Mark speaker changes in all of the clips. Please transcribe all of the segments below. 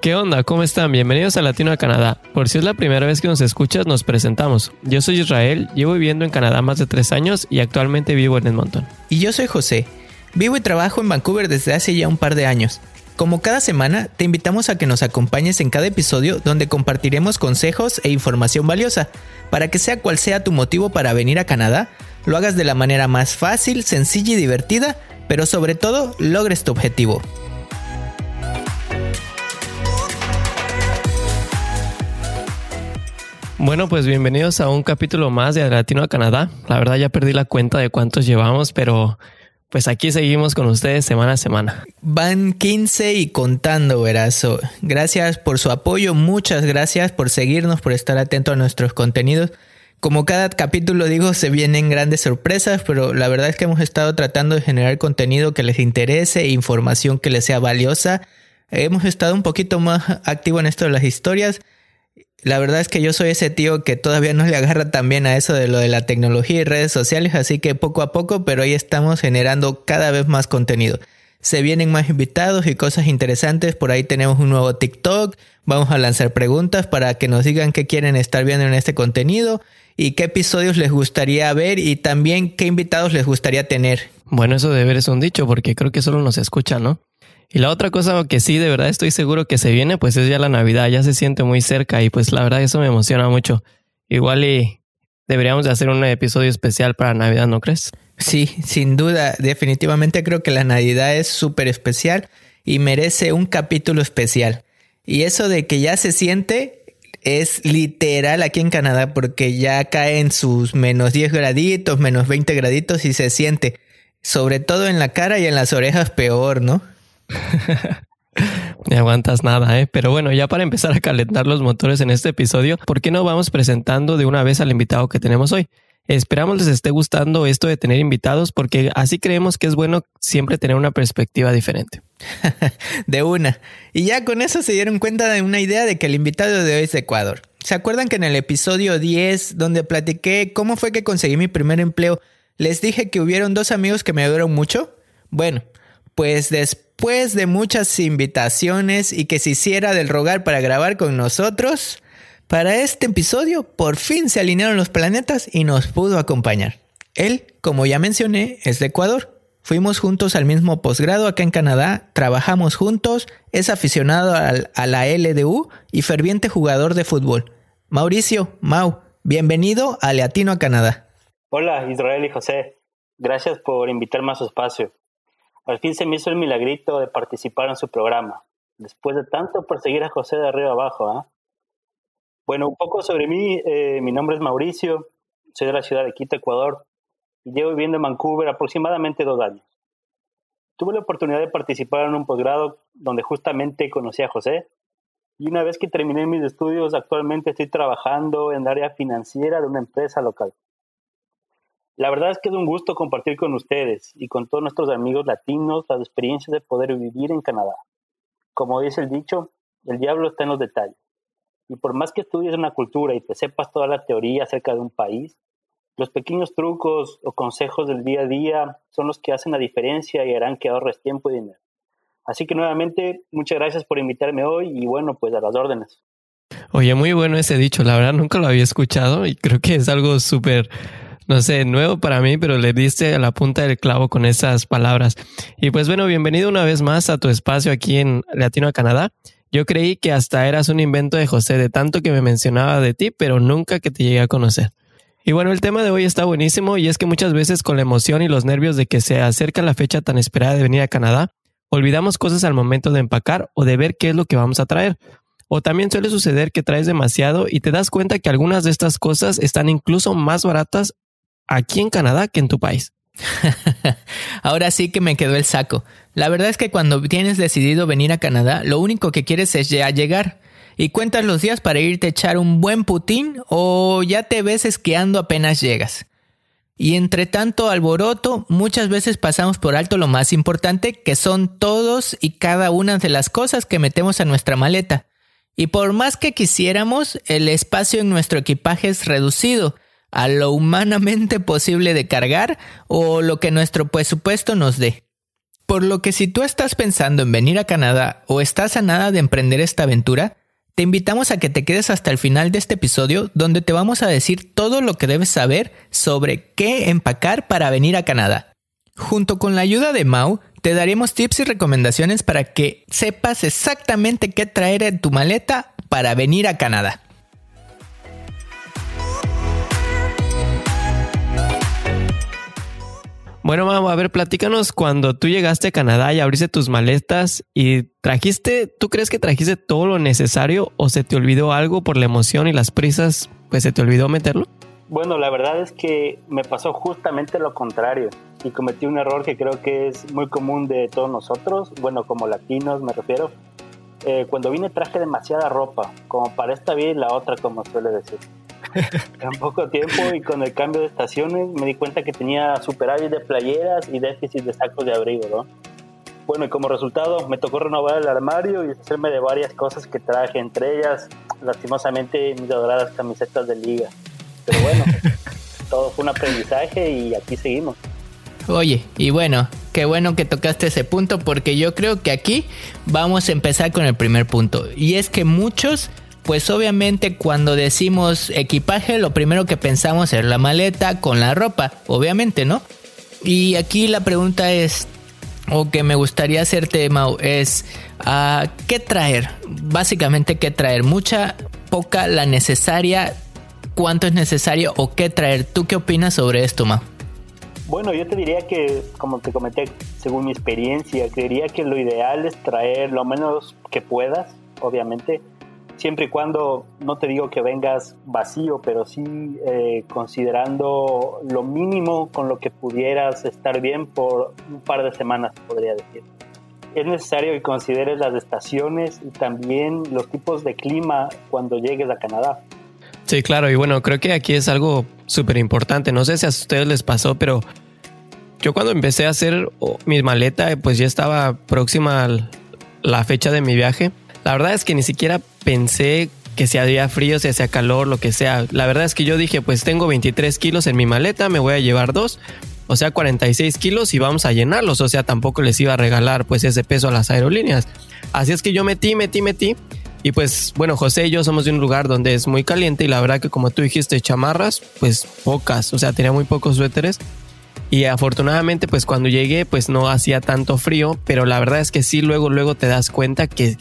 Speaker 1: ¿Qué onda? ¿Cómo están? Bienvenidos a Latino a Canadá. Por si es la primera vez que nos escuchas, nos presentamos. Yo soy Israel, llevo viviendo en Canadá más de tres años y actualmente vivo en Edmonton.
Speaker 2: Y yo soy José. Vivo y trabajo en Vancouver desde hace ya un par de años. Como cada semana, te invitamos a que nos acompañes en cada episodio donde compartiremos consejos e información valiosa, para que sea cual sea tu motivo para venir a Canadá, lo hagas de la manera más fácil, sencilla y divertida, pero sobre todo logres tu objetivo.
Speaker 1: Bueno, pues bienvenidos a un capítulo más de Latino a Canadá. La verdad ya perdí la cuenta de cuántos llevamos, pero pues aquí seguimos con ustedes semana a semana.
Speaker 2: Van 15 y contando, verazo. Gracias por su apoyo, muchas gracias por seguirnos, por estar atento a nuestros contenidos. Como cada capítulo digo, se vienen grandes sorpresas, pero la verdad es que hemos estado tratando de generar contenido que les interese, información que les sea valiosa. Hemos estado un poquito más activo en esto de las historias. La verdad es que yo soy ese tío que todavía no le agarra tan bien a eso de lo de la tecnología y redes sociales, así que poco a poco, pero ahí estamos generando cada vez más contenido. Se vienen más invitados y cosas interesantes, por ahí tenemos un nuevo TikTok, vamos a lanzar preguntas para que nos digan qué quieren estar viendo en este contenido y qué episodios les gustaría ver y también qué invitados les gustaría tener.
Speaker 1: Bueno, eso de ver es un dicho porque creo que solo nos escucha, ¿no? Y la otra cosa que sí, de verdad estoy seguro que se viene, pues es ya la Navidad, ya se siente muy cerca y pues la verdad eso me emociona mucho. Igual y deberíamos de hacer un episodio especial para Navidad, ¿no crees?
Speaker 2: Sí, sin duda, definitivamente creo que la Navidad es súper especial y merece un capítulo especial. Y eso de que ya se siente es literal aquí en Canadá porque ya caen sus menos 10 graditos, menos 20 graditos y se siente. Sobre todo en la cara y en las orejas peor, ¿no?
Speaker 1: Ni aguantas nada, ¿eh? Pero bueno, ya para empezar a calentar los motores en este episodio, ¿por qué no vamos presentando de una vez al invitado que tenemos hoy? Esperamos les esté gustando esto de tener invitados porque así creemos que es bueno siempre tener una perspectiva diferente.
Speaker 2: de una. Y ya con eso se dieron cuenta de una idea de que el invitado de hoy es de Ecuador. ¿Se acuerdan que en el episodio 10, donde platiqué cómo fue que conseguí mi primer empleo, les dije que hubieron dos amigos que me ayudaron mucho? Bueno, pues después de muchas invitaciones y que se hiciera del rogar para grabar con nosotros, para este episodio por fin se alinearon los planetas y nos pudo acompañar. Él, como ya mencioné, es de Ecuador. Fuimos juntos al mismo posgrado acá en Canadá, trabajamos juntos, es aficionado a la LDU y ferviente jugador de fútbol. Mauricio, Mau, bienvenido a Latino a Canadá.
Speaker 3: Hola Israel y José, gracias por invitarme a su espacio. Al fin se me hizo el milagrito de participar en su programa, después de tanto perseguir a José de arriba abajo. ¿ah? Bueno, un poco sobre mí, eh, mi nombre es Mauricio, soy de la ciudad de Quito, Ecuador, y llevo viviendo en Vancouver aproximadamente dos años. Tuve la oportunidad de participar en un posgrado donde justamente conocí a José, y una vez que terminé mis estudios, actualmente estoy trabajando en el área financiera de una empresa local. La verdad es que es un gusto compartir con ustedes y con todos nuestros amigos latinos las experiencias de poder vivir en Canadá. Como dice el dicho, el diablo está en los detalles. Y por más que estudies una cultura y te sepas toda la teoría acerca de un país, los pequeños trucos o consejos del día a día son los que hacen la diferencia y harán que ahorres tiempo y dinero. Así que nuevamente, muchas gracias por invitarme hoy y bueno, pues a las órdenes.
Speaker 1: Oye, muy bueno ese dicho, la verdad nunca lo había escuchado y creo que es algo súper no sé, nuevo para mí, pero le diste a la punta del clavo con esas palabras. Y pues bueno, bienvenido una vez más a tu espacio aquí en Latino Canadá. Yo creí que hasta eras un invento de José, de tanto que me mencionaba de ti, pero nunca que te llegué a conocer. Y bueno, el tema de hoy está buenísimo y es que muchas veces con la emoción y los nervios de que se acerca la fecha tan esperada de venir a Canadá, olvidamos cosas al momento de empacar o de ver qué es lo que vamos a traer. O también suele suceder que traes demasiado y te das cuenta que algunas de estas cosas están incluso más baratas aquí en Canadá que en tu país.
Speaker 2: Ahora sí que me quedó el saco. La verdad es que cuando tienes decidido venir a Canadá, lo único que quieres es ya llegar. Y cuentas los días para irte a echar un buen putín o ya te ves esquiando apenas llegas. Y entre tanto alboroto, muchas veces pasamos por alto lo más importante, que son todos y cada una de las cosas que metemos a nuestra maleta. Y por más que quisiéramos, el espacio en nuestro equipaje es reducido, a lo humanamente posible de cargar o lo que nuestro presupuesto nos dé. Por lo que si tú estás pensando en venir a Canadá o estás a nada de emprender esta aventura, te invitamos a que te quedes hasta el final de este episodio donde te vamos a decir todo lo que debes saber sobre qué empacar para venir a Canadá. Junto con la ayuda de Mau, te daremos tips y recomendaciones para que sepas exactamente qué traer en tu maleta para venir a Canadá.
Speaker 1: Bueno, mamá, a ver, platícanos cuando tú llegaste a Canadá y abriste tus maletas y trajiste, ¿tú crees que trajiste todo lo necesario o se te olvidó algo por la emoción y las prisas? Pues se te olvidó meterlo.
Speaker 3: Bueno, la verdad es que me pasó justamente lo contrario y cometí un error que creo que es muy común de todos nosotros, bueno, como latinos me refiero. Eh, cuando vine traje demasiada ropa, como para esta vida y la otra, como suele decir. en poco tiempo y con el cambio de estaciones me di cuenta que tenía superávit de playeras y déficit de sacos de abrigo, ¿no? Bueno, y como resultado me tocó renovar el armario y hacerme de varias cosas que traje, entre ellas, lastimosamente, mis adoradas camisetas de liga. Pero bueno, todo fue un aprendizaje y aquí seguimos.
Speaker 2: Oye, y bueno, qué bueno que tocaste ese punto porque yo creo que aquí vamos a empezar con el primer punto. Y es que muchos pues obviamente cuando decimos equipaje, lo primero que pensamos es la maleta con la ropa, obviamente, ¿no? Y aquí la pregunta es, o que me gustaría hacerte, Mau, es, uh, ¿qué traer? Básicamente, ¿qué traer? Mucha, poca, la necesaria, cuánto es necesario o qué traer. ¿Tú qué opinas sobre esto, Mau?
Speaker 3: Bueno, yo te diría que, como te comenté, según mi experiencia, creería que lo ideal es traer lo menos que puedas, obviamente, siempre y cuando no te digo que vengas vacío, pero sí eh, considerando lo mínimo con lo que pudieras estar bien por un par de semanas, podría decir. Es necesario que consideres las estaciones y también los tipos de clima cuando llegues a Canadá.
Speaker 1: Sí, claro, y bueno, creo que aquí es algo súper importante. No sé si a ustedes les pasó, pero yo cuando empecé a hacer oh, mi maleta, pues ya estaba próxima a la fecha de mi viaje la verdad es que ni siquiera pensé que si había frío, si hacía calor, lo que sea. La verdad es que yo dije, pues tengo 23 kilos en mi maleta, me voy a llevar dos, o sea, 46 kilos y vamos a llenarlos. O sea, tampoco les iba a regalar pues ese peso a las aerolíneas. Así es que yo metí, metí, metí. Y pues bueno, José y yo somos de un lugar donde es muy caliente y la verdad que como tú dijiste, chamarras, pues pocas, o sea, tenía muy pocos suéteres. Y afortunadamente pues cuando llegué pues no hacía tanto frío, pero la verdad es que sí, luego, luego te das cuenta que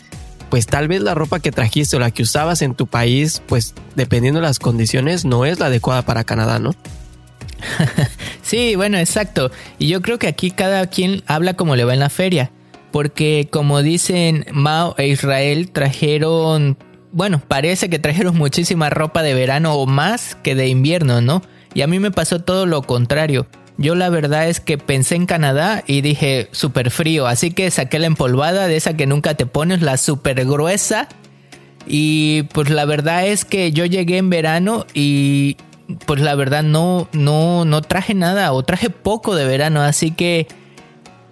Speaker 1: pues tal vez la ropa que trajiste o la que usabas en tu país, pues dependiendo de las condiciones, no es la adecuada para Canadá, ¿no?
Speaker 2: sí, bueno, exacto. Y yo creo que aquí cada quien habla como le va en la feria. Porque como dicen Mao e Israel, trajeron, bueno, parece que trajeron muchísima ropa de verano o más que de invierno, ¿no? Y a mí me pasó todo lo contrario. Yo la verdad es que pensé en Canadá y dije súper frío, así que saqué la empolvada de esa que nunca te pones, la súper gruesa. Y pues la verdad es que yo llegué en verano y pues la verdad no, no, no traje nada o traje poco de verano, así que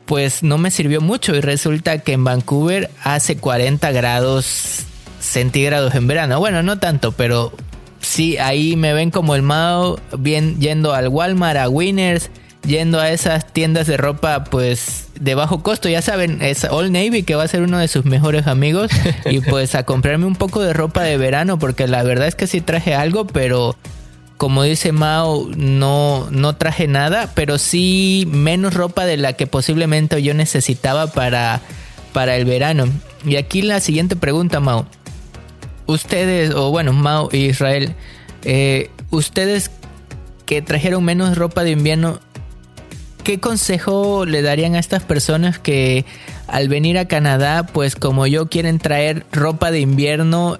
Speaker 2: pues no me sirvió mucho y resulta que en Vancouver hace 40 grados centígrados en verano. Bueno, no tanto, pero sí, ahí me ven como el Mao, bien yendo al Walmart, a Winners, yendo a esas tiendas de ropa pues de bajo costo, ya saben, es All Navy que va a ser uno de sus mejores amigos. Y pues a comprarme un poco de ropa de verano porque la verdad es que sí traje algo, pero como dice Mao, no, no traje nada, pero sí menos ropa de la que posiblemente yo necesitaba para, para el verano. Y aquí la siguiente pregunta, Mao ustedes, o bueno, Mao y Israel, eh, ustedes que trajeron menos ropa de invierno, ¿qué consejo le darían a estas personas que al venir a Canadá, pues como yo, quieren traer ropa de invierno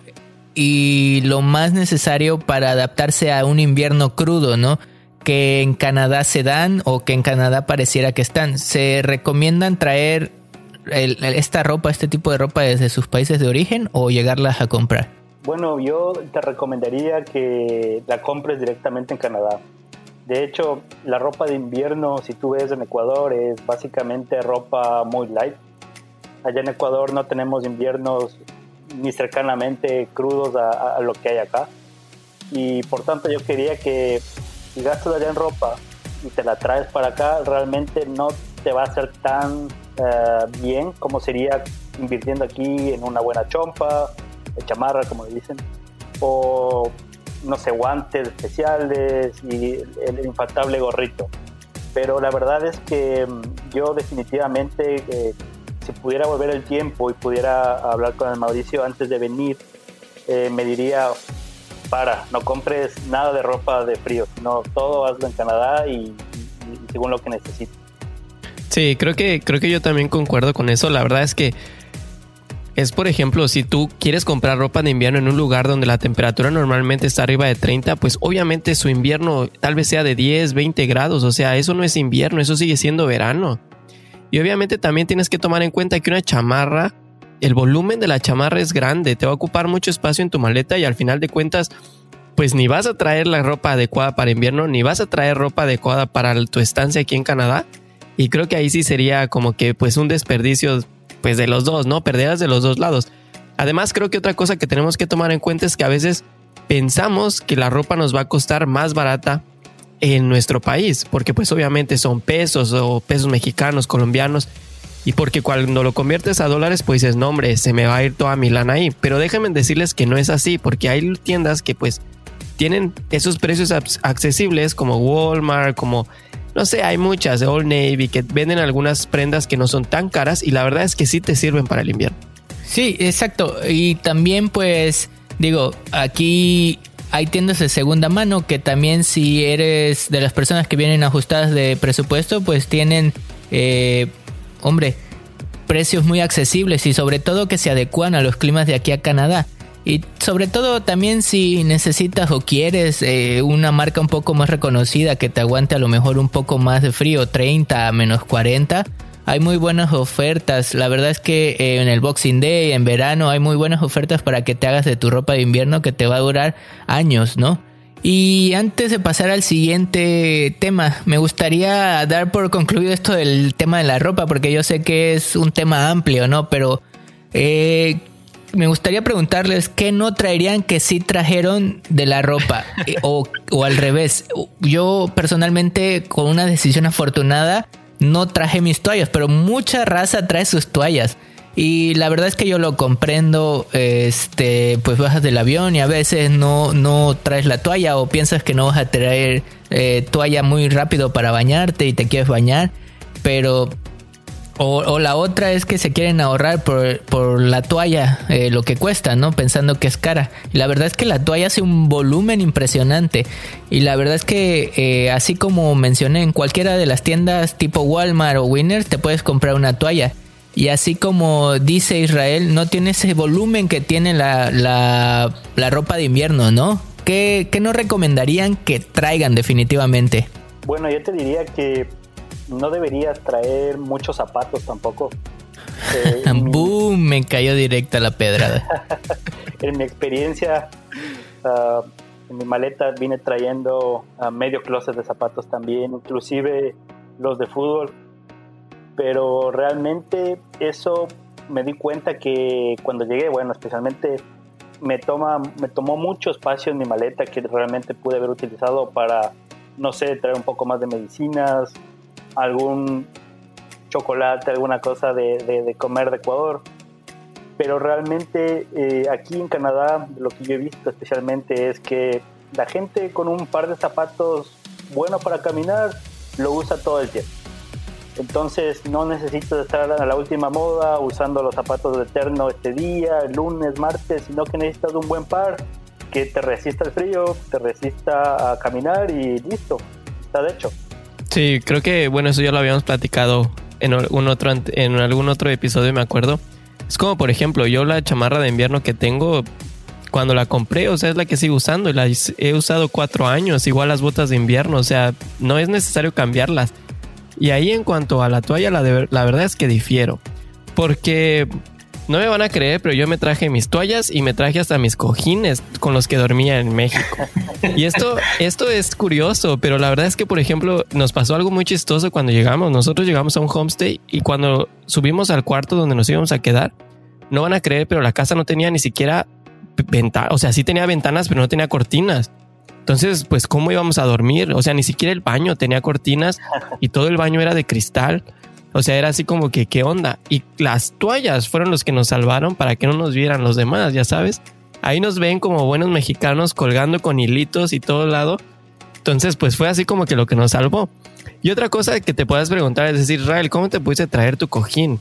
Speaker 2: y lo más necesario para adaptarse a un invierno crudo, ¿no? Que en Canadá se dan o que en Canadá pareciera que están. ¿Se recomiendan traer esta ropa, este tipo de ropa desde sus países de origen o llegarlas a comprar?
Speaker 3: Bueno, yo te recomendaría que la compres directamente en Canadá. De hecho, la ropa de invierno, si tú ves en Ecuador, es básicamente ropa muy light. Allá en Ecuador no tenemos inviernos ni cercanamente crudos a, lo que hay acá. Y por tanto yo quería que si gastas allá en ropa y te la traes para acá, realmente no te va a ser tan eh, bien, como sería invirtiendo aquí en una buena chompa, chamarra, como dicen, o no sé, guantes especiales y el infaltable gorrito. Pero la verdad es que mm, yo definitivamente, eh, si pudiera volver el tiempo y pudiera hablar con el Mauricio antes de venir, eh, me diría, para, no compres nada de ropa de frío, no todo hazlo en Canadá y, y según lo que necesites.
Speaker 1: Sí, creo que, creo que yo también concuerdo con eso. La verdad es que es, por ejemplo, si tú quieres comprar ropa de invierno en un lugar donde la temperatura normalmente está arriba de 30, pues obviamente su invierno tal vez sea de 10, 20 grados. O sea, eso no es invierno, eso sigue siendo verano. Y obviamente también tienes que tomar en cuenta que una chamarra, el volumen de la chamarra es grande, te va a ocupar mucho espacio en tu maleta y al final de cuentas, pues ni vas a traer la ropa adecuada para invierno, ni vas a traer ropa adecuada para tu estancia aquí en Canadá. Y creo que ahí sí sería como que pues un desperdicio pues de los dos, ¿no? Perderas de los dos lados. Además, creo que otra cosa que tenemos que tomar en cuenta es que a veces pensamos que la ropa nos va a costar más barata en nuestro país, porque pues obviamente son pesos o pesos mexicanos, colombianos, y porque cuando lo conviertes a dólares, pues dices, no hombre, se me va a ir toda mi lana ahí. Pero déjenme decirles que no es así, porque hay tiendas que pues tienen esos precios accesibles como Walmart, como no sé, hay muchas de Old Navy que venden algunas prendas que no son tan caras y la verdad es que sí te sirven para el invierno.
Speaker 2: Sí, exacto. Y también pues digo, aquí hay tiendas de segunda mano que también si eres de las personas que vienen ajustadas de presupuesto, pues tienen, eh, hombre, precios muy accesibles y sobre todo que se adecuan a los climas de aquí a Canadá. Y sobre todo también si necesitas o quieres eh, una marca un poco más reconocida que te aguante a lo mejor un poco más de frío, 30 a menos 40, hay muy buenas ofertas. La verdad es que eh, en el Boxing Day, en verano, hay muy buenas ofertas para que te hagas de tu ropa de invierno que te va a durar años, ¿no? Y antes de pasar al siguiente tema, me gustaría dar por concluido esto del tema de la ropa, porque yo sé que es un tema amplio, ¿no? Pero eh, me gustaría preguntarles qué no traerían que sí trajeron de la ropa eh, o, al revés. Yo personalmente con una decisión afortunada no traje mis toallas, pero mucha raza trae sus toallas. Y la verdad es que yo lo comprendo, este, pues bajas del avión y a veces no, no traes la toalla o piensas que no vas a traer eh, toalla muy rápido para bañarte y te quieres bañar, pero o, la otra es que se quieren ahorrar por, la toalla, eh, lo que cuesta, ¿no? Pensando que es cara. Y la verdad es que la toalla hace un volumen impresionante. Y la verdad es que, eh, así como mencioné, en cualquiera de las tiendas tipo Walmart o Winners te puedes comprar una toalla. Y así como dice Israel, no tiene ese volumen que tiene la, la, ropa de invierno, ¿no? ¿Qué, ¿Qué nos recomendarían que traigan definitivamente?
Speaker 3: Bueno, yo te diría que no deberías traer muchos zapatos tampoco.
Speaker 2: Eh, ¡Boom! Me cayó directa la pedrada.
Speaker 3: en mi experiencia, ah, en mi maleta vine trayendo uh, medio closet de zapatos también, inclusive los de fútbol. Pero realmente eso me di cuenta que cuando llegué, bueno, especialmente me, toma, me tomó mucho espacio en mi maleta que realmente pude haber utilizado para, no sé, traer un poco más de medicinas, algún chocolate, alguna cosa de, comer de Ecuador. Pero realmente eh, aquí en Canadá lo que yo he visto especialmente es que la gente con un par de zapatos bueno para caminar lo usa todo el tiempo. Entonces no necesitas estar a la última moda usando los zapatos de eterno este día, lunes, martes, sino que necesitas un buen par que te resista el frío, te resista a caminar y listo, está de hecho.
Speaker 1: Sí, creo que, bueno, eso ya lo habíamos platicado en algún otro, en algún otro episodio, me acuerdo. Es como, por ejemplo, yo la chamarra de invierno que tengo, cuando la compré, o sea, es la que sigo usando la he usado cuatro años, igual las botas de invierno, o sea, no es necesario cambiarlas. Y ahí en cuanto a la toalla, la, la verdad es que difiero. Porque no me van a creer, pero yo me traje mis toallas y me traje hasta mis cojines con los que dormía en México. Y esto, esto es curioso, pero la verdad es que, por ejemplo, nos pasó algo muy chistoso cuando llegamos. Nosotros llegamos a un homestay y cuando subimos al cuarto donde nos íbamos a quedar, no van a creer, pero la casa no tenía ni siquiera ventanas. O sea, sí tenía ventanas, pero no tenía cortinas. Entonces, pues, ¿cómo íbamos a dormir? O sea, ni siquiera el baño tenía cortinas y todo el baño era de cristal. O sea, era así como que, ¿qué onda? Y las toallas fueron los que nos salvaron para que no nos vieran los demás, ya sabes. Ahí nos ven como buenos mexicanos colgando con hilitos y todo lado. Entonces, pues fue así como que lo que nos salvó. Y otra cosa que te puedas preguntar es decir, Rael, ¿cómo te pudiste traer tu cojín?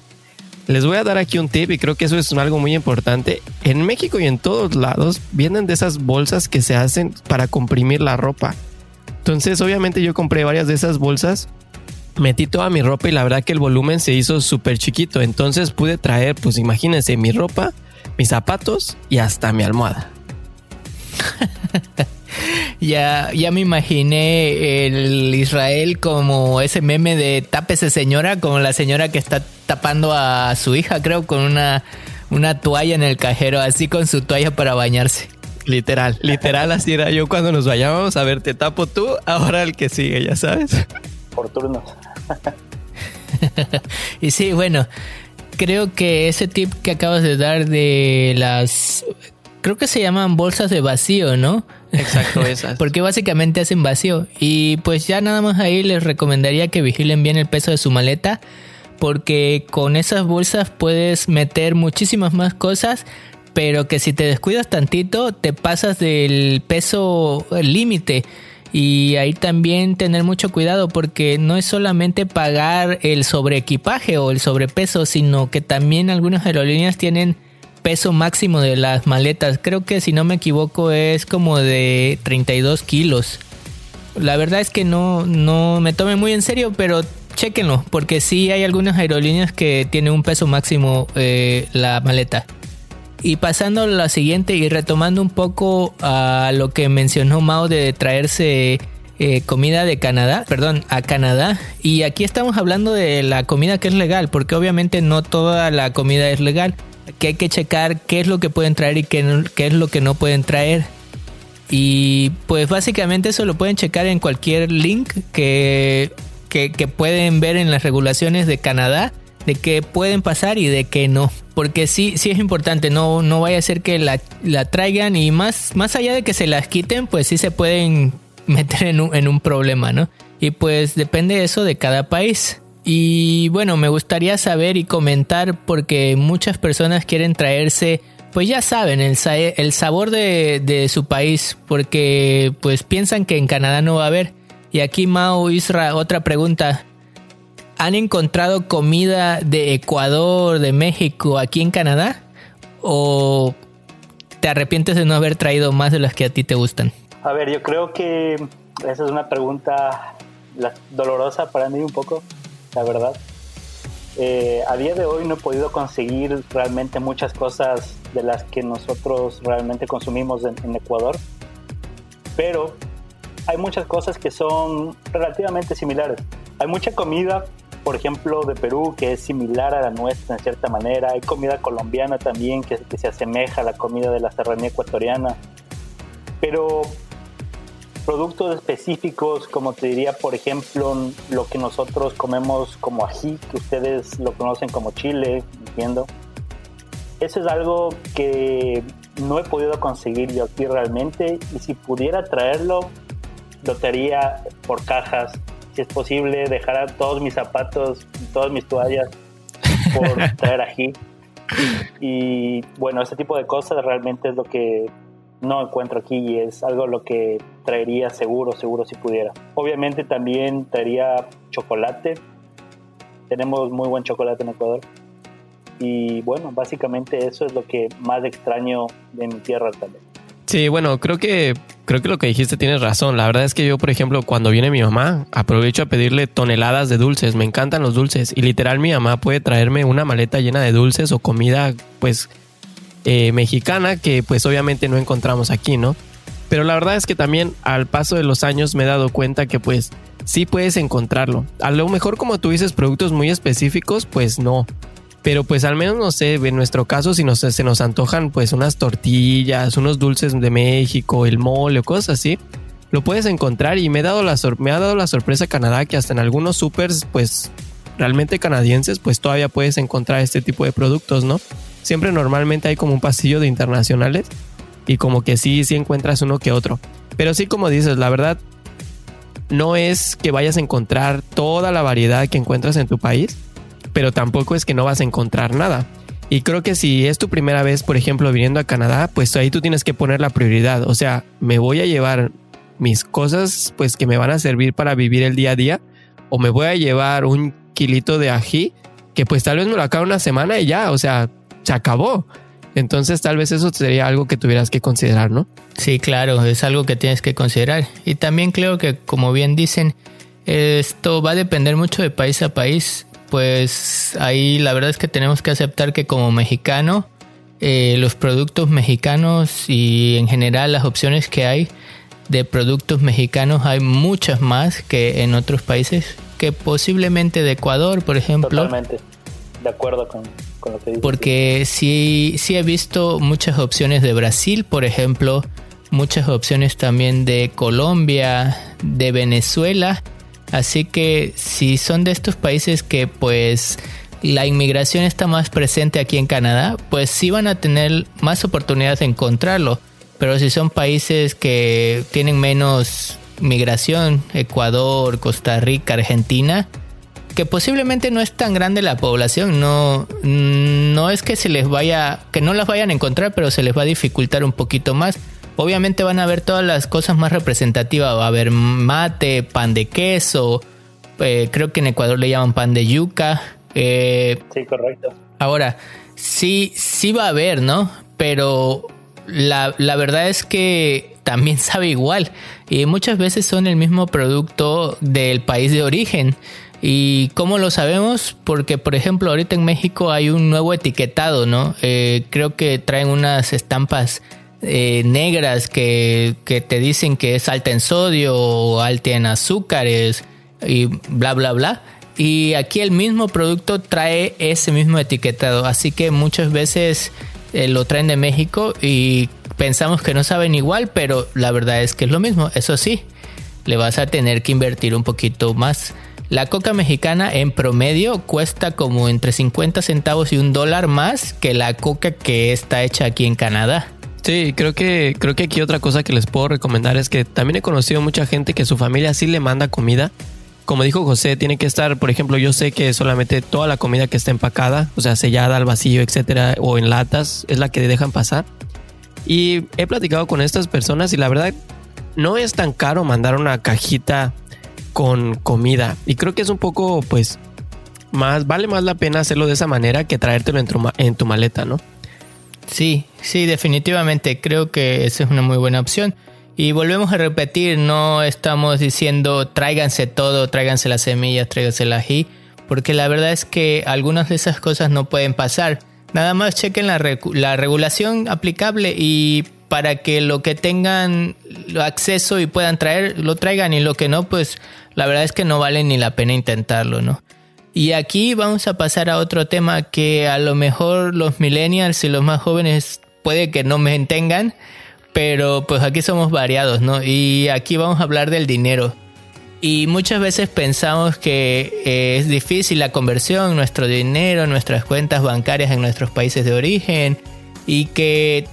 Speaker 1: Les voy a dar aquí un tip y creo que eso es algo muy importante. En México y en todos lados vienen de esas bolsas que se hacen para comprimir la ropa. Entonces, obviamente yo compré varias de esas bolsas metí toda mi ropa y la verdad que el volumen se hizo súper chiquito. Entonces pude traer, pues imagínense, mi ropa, mis zapatos y hasta mi almohada.
Speaker 2: ya, ya me imaginé el Israel como ese meme de tápese señora, como la señora que está tapando a su hija, creo, con una, una toalla en el cajero, así con su toalla para bañarse.
Speaker 1: Literal, literal, así era yo cuando nos vayamos. A ver, te tapo tú, ahora el que sigue, ya sabes.
Speaker 3: Por turnos.
Speaker 2: y sí, bueno, creo que ese tip que acabas de dar de las... Creo que se llaman bolsas de vacío, ¿no?
Speaker 1: Exacto, esas.
Speaker 2: Porque básicamente hacen vacío. Y pues ya nada más ahí les recomendaría que vigilen bien el peso de su maleta. Porque con esas bolsas puedes meter muchísimas más cosas. Pero que si te descuidas tantito, te pasas del peso límite. Y ahí también tener mucho cuidado porque no es solamente pagar el sobreequipaje o el sobrepeso, sino que también algunas aerolíneas tienen peso máximo de las maletas. Creo que si no me equivoco es como de 32 kilos. La verdad es que no, no me tome muy en serio, pero chequenlo, porque sí hay algunas aerolíneas que tienen un peso máximo eh, la maleta. Y pasando a la siguiente y retomando un poco a lo que mencionó Mao de traerse eh, comida de Canadá, perdón, a Canadá. Y aquí estamos hablando de la comida que es legal, porque obviamente no toda la comida es legal. Que hay que checar qué es lo que pueden traer y qué, es lo que no pueden traer. Y pues básicamente eso lo pueden checar en cualquier link que, que pueden ver en las regulaciones de Canadá de que pueden pasar y de que no. Porque sí, sí es importante, no, no vaya a ser que la, la traigan y más, más allá de que se las quiten, pues sí se pueden meter en un, en un problema, ¿no? Y pues depende eso de cada país. Y bueno, me gustaría saber y comentar porque muchas personas quieren traerse, pues ya saben, el, el sabor de, de, su país, porque pues piensan que en Canadá no va a haber. Y aquí Mao Isra, otra pregunta. ¿Han encontrado comida de Ecuador, de México, aquí en Canadá? ¿O te arrepientes de no haber traído más de las que a ti te gustan?
Speaker 3: A ver, yo creo que esa es una pregunta dolorosa para mí un poco, la verdad. Eh, a día de hoy no he podido conseguir realmente muchas cosas de las que nosotros realmente consumimos en, en Ecuador, pero hay muchas cosas que son relativamente similares. Hay mucha comida por ejemplo, de Perú, que es similar a la nuestra en cierta manera. Hay comida colombiana también que, se asemeja a la comida de la serranía ecuatoriana. Pero productos específicos, como te diría, por ejemplo, lo que nosotros comemos como ají, que ustedes lo conocen como chile, entiendo. Eso es algo que no he podido conseguir yo aquí realmente y si pudiera traerlo, lo traería por cajas si es posible, dejar todos mis zapatos, todas mis toallas por traer aquí. Y bueno, ese tipo de cosas realmente es lo que no encuentro aquí y es algo lo que traería seguro, seguro si pudiera. Obviamente también traería chocolate. Tenemos muy buen chocolate en Ecuador. Y bueno, básicamente eso es lo que más extraño de mi tierra también.
Speaker 1: Sí, bueno, creo que creo que lo que dijiste tienes razón. La verdad es que yo, por ejemplo, cuando viene mi mamá, aprovecho a pedirle toneladas de dulces. Me encantan los dulces y literal mi mamá puede traerme una maleta llena de dulces o comida, pues eh, mexicana que, pues obviamente no encontramos aquí, ¿no? Pero la verdad es que también al paso de los años me he dado cuenta que, pues sí puedes encontrarlo. A lo mejor como tú dices productos muy específicos, pues no. Pero pues al menos no sé, en nuestro caso si nos, se nos antojan pues unas tortillas, unos dulces de México, el mole o cosas así, lo puedes encontrar y me, he dado la me ha dado la sorpresa Canadá que hasta en algunos supers pues realmente canadienses pues todavía puedes encontrar este tipo de productos, ¿no? Siempre normalmente hay como un pasillo de internacionales y como que sí, sí encuentras uno que otro. Pero sí como dices, la verdad no es que vayas a encontrar toda la variedad que encuentras en tu país, pero tampoco es que no vas a encontrar nada. Y creo que si es tu primera vez, por ejemplo, viniendo a Canadá, pues ahí tú tienes que poner la prioridad. O sea, me voy a llevar mis cosas, pues que me van a servir para vivir el día a día, o me voy a llevar un kilito de ají, que pues tal vez me lo acabe una semana y ya, o sea, se acabó. Entonces tal vez eso sería algo que tuvieras que considerar, ¿no?
Speaker 2: Sí, claro, es algo que tienes que considerar. Y también creo que, como bien dicen, esto va a depender mucho de país a país pues ahí la verdad es que tenemos que aceptar que como mexicano, eh, los productos mexicanos y en general las opciones que hay de productos mexicanos hay muchas más que en otros países, que posiblemente de Ecuador, por ejemplo.
Speaker 3: Totalmente, de acuerdo con, lo que dices.
Speaker 2: Porque sí, sí he visto muchas opciones de Brasil, por ejemplo, muchas opciones también de Colombia, de Venezuela Así que si son de estos países que pues la inmigración está más presente aquí en Canadá, pues sí van a tener más oportunidades de encontrarlo. Pero si son países que tienen menos migración, Ecuador, Costa Rica, Argentina, que posiblemente no es tan grande la población, no, no es que se les vaya, que no las vayan a encontrar, pero se les va a dificultar un poquito más obviamente van a ver todas las cosas más representativas. Va a haber mate, pan de queso. Eh, creo que en Ecuador le llaman pan de yuca.
Speaker 3: Eh, sí, correcto.
Speaker 2: Ahora, sí, sí va a haber, ¿no? Pero la, la, verdad es que también sabe igual. Y muchas veces son el mismo producto del país de origen. ¿Y cómo lo sabemos? Porque, por ejemplo, ahorita en México hay un nuevo etiquetado, ¿no? Eh, creo que traen unas estampas eh, negras que, te dicen que es alta en sodio o alta en azúcares y bla bla bla. Y aquí el mismo producto trae ese mismo etiquetado. Así que muchas veces eh, lo traen de México y pensamos que no saben igual, pero la verdad es que es lo mismo. Eso sí, le vas a tener que invertir un poquito más. La coca mexicana en promedio cuesta como entre 50 centavos y un dólar más que la coca que está hecha aquí en Canadá.
Speaker 1: Sí, creo que, creo que aquí otra cosa que les puedo recomendar es que también he conocido mucha gente que su familia sí le manda comida. Como dijo José, tiene que estar, por ejemplo, yo sé que solamente toda la comida que está empacada, o sea, sellada al vacío, etcétera, o en latas, es la que dejan pasar. Y he platicado con estas personas y la verdad no es tan caro mandar una cajita con comida. Y creo que es un poco, pues, más, vale más la pena hacerlo de esa manera que traértelo en tu, en tu maleta, ¿no?
Speaker 2: Sí, sí, definitivamente creo que esa es una muy buena opción. Y volvemos a repetir, no estamos diciendo tráiganse todo, tráiganse las semillas, tráiganse el ají, porque la verdad es que algunas de esas cosas no pueden pasar. Nada más chequen la, la regulación aplicable y para que lo que tengan acceso y puedan traer, lo traigan y lo que no, pues la verdad es que no vale ni la pena intentarlo, ¿no? Y aquí vamos a pasar a otro tema que a lo mejor los millennials y los más jóvenes puede que no me entengan, pero pues aquí somos variados, ¿no? Y aquí vamos a hablar del dinero. Y muchas veces pensamos que eh, es difícil la conversión, nuestro dinero, nuestras cuentas bancarias en nuestros países de origen y que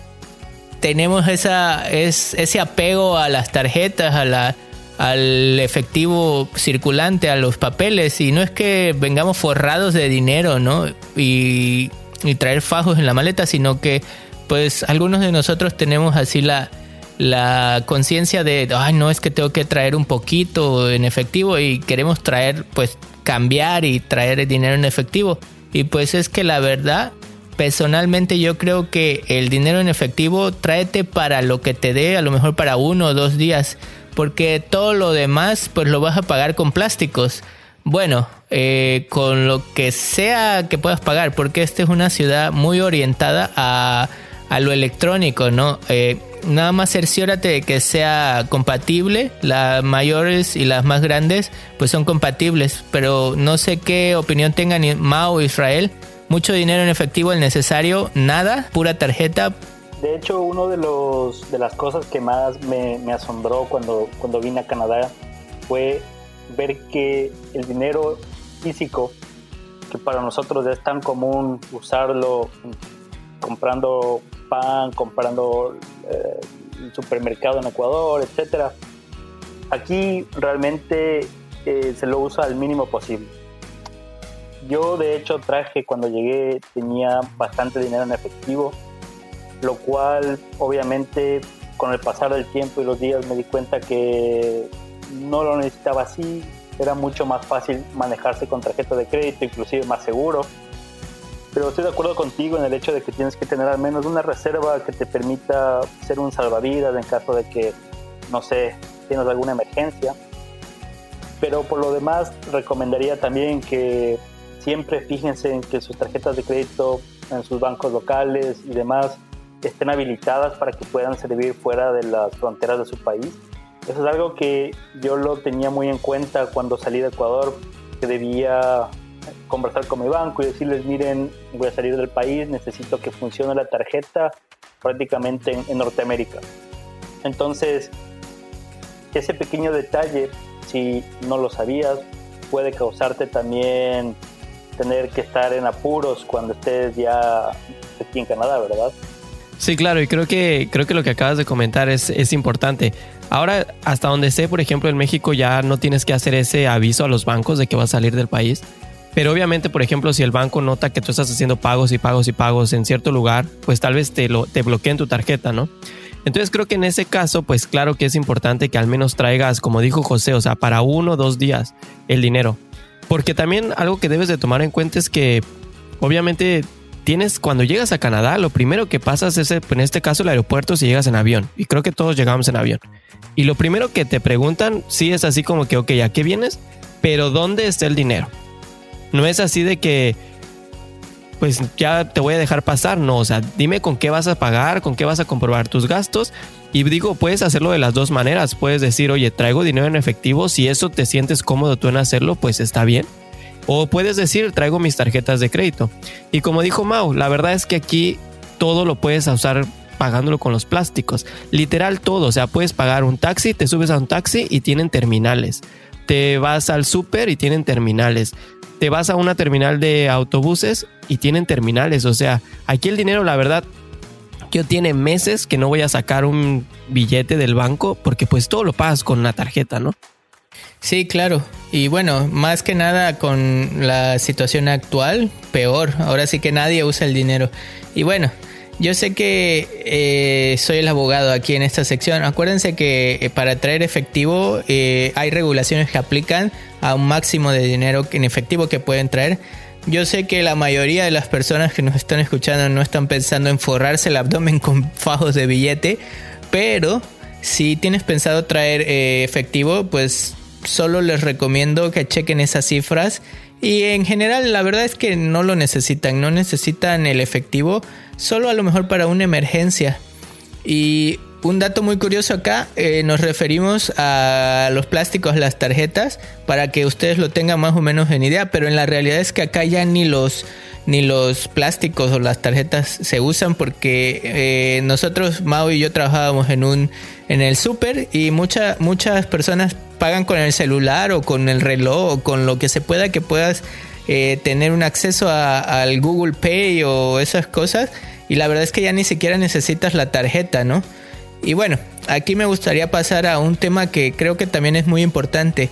Speaker 2: tenemos esa, es, ese apego a las tarjetas, a la, al efectivo circulante, a los papeles, y no es que vengamos forrados de dinero, ¿no? Y, traer fajos en la maleta, sino que pues algunos de nosotros tenemos así la, la conciencia de, ay, no, es que tengo que traer un poquito en efectivo y queremos traer, pues, cambiar y traer dinero en efectivo. Y pues es que la verdad, personalmente yo creo que el dinero en efectivo tráete para lo que te dé, a lo mejor para uno o dos días porque todo lo demás pues lo vas a pagar con plásticos. Bueno, eh, con lo que sea que puedas pagar, porque esta es una ciudad muy orientada a, a lo electrónico, ¿no? Eh, nada más cerciórate de que sea compatible. Las mayores y las más grandes, pues son compatibles. Pero no sé qué opinión tengan Mao Israel. Mucho dinero en efectivo, el necesario, nada, pura tarjeta,
Speaker 3: de hecho, uno de los de las cosas que más me, asombró cuando, cuando vine a Canadá fue ver que el dinero físico, que para nosotros es tan común usarlo comprando pan, comprando eh, el supermercado en Ecuador, etcétera, aquí realmente eh, se lo usa al mínimo posible. Yo de hecho traje cuando llegué tenía bastante dinero en efectivo, lo cual obviamente con el pasar del tiempo y los días me di cuenta que no lo necesitaba así, era mucho más fácil manejarse con tarjeta de crédito, inclusive más seguro. Pero estoy de acuerdo contigo en el hecho de que tienes que tener al menos una reserva que te permita ser un salvavidas en caso de que, no sé, tienes alguna emergencia. Pero por lo demás, recomendaría también que siempre fíjense en que sus tarjetas de crédito en sus bancos locales y demás estén habilitadas para que puedan servir fuera de las fronteras de su país. Eso es algo que yo lo tenía muy en cuenta cuando salí de Ecuador, que debía conversar con mi banco y decirles, miren, voy a salir del país, necesito que funcione la tarjeta prácticamente en, Norteamérica. Entonces, ese pequeño detalle, si no lo sabías, puede causarte también tener que estar en apuros cuando estés ya aquí en Canadá, ¿verdad?
Speaker 1: Sí, claro, y creo que, creo que lo que acabas de comentar es, es importante. Ahora, hasta donde sé, por ejemplo, en México ya no tienes que hacer ese aviso a los bancos de que vas a salir del país. Pero obviamente, por ejemplo, si el banco nota que tú estás haciendo pagos y pagos y pagos en cierto lugar, pues tal vez te, lo, te bloqueen tu tarjeta, ¿no? Entonces creo que en ese caso, pues claro que es importante que al menos traigas, como dijo José, o sea, para uno o dos días el dinero. Porque también algo que debes de tomar en cuenta es que obviamente tienes, cuando llegas a Canadá, lo primero que pasas es, en este caso, el aeropuerto si llegas en avión. Y creo que todos llegamos en avión. Y lo primero que te preguntan, sí es así como que, ok, ¿a qué vienes? Pero ¿dónde está el dinero? No es así de que, pues ya te voy a dejar pasar, no, o sea, dime con qué vas a pagar, con qué vas a comprobar tus gastos. Y digo, puedes hacerlo de las dos maneras. Puedes decir, oye, traigo dinero en efectivo, si eso te sientes cómodo tú en hacerlo, pues está bien. O puedes decir, traigo mis tarjetas de crédito. Y como dijo Mau, la verdad es que aquí todo lo puedes usar pagándolo con los plásticos. Literal todo. O sea, puedes pagar un taxi, te subes a un taxi y tienen terminales. Te vas al súper y tienen terminales te vas a una terminal de autobuses y tienen terminales. O sea, aquí el dinero, la verdad, yo tiene meses que no voy a sacar un billete del banco porque pues todo lo pagas con una tarjeta, ¿no?
Speaker 2: Sí, claro. Y bueno, más que nada con la situación actual, peor. Ahora sí que nadie usa el dinero. Y bueno, yo sé que eh, soy el abogado aquí en esta sección. Acuérdense que eh, para traer efectivo eh, hay regulaciones que aplican a un máximo de dinero en efectivo que pueden traer. Yo sé que la mayoría de las personas que nos están escuchando no están pensando en forrarse el abdomen con fajos de billete, pero si tienes pensado traer efectivo, pues solo les recomiendo que chequen esas cifras y en general la verdad es que no lo necesitan, no necesitan el efectivo, solo a lo mejor para una emergencia. Y un dato muy curioso acá, eh, nos referimos a los plásticos, las tarjetas, para que ustedes lo tengan más o menos en idea, pero en la realidad es que acá ya ni los ni los plásticos o las tarjetas se usan porque eh, nosotros, Mao y yo trabajábamos en un en el súper y muchas muchas personas pagan con el celular o con el reloj o con lo que se pueda que puedas eh, tener un acceso al Google Pay o esas cosas y la verdad es que ya ni siquiera necesitas la tarjeta, ¿no? Y bueno, aquí me gustaría pasar a un tema que creo que también es muy importante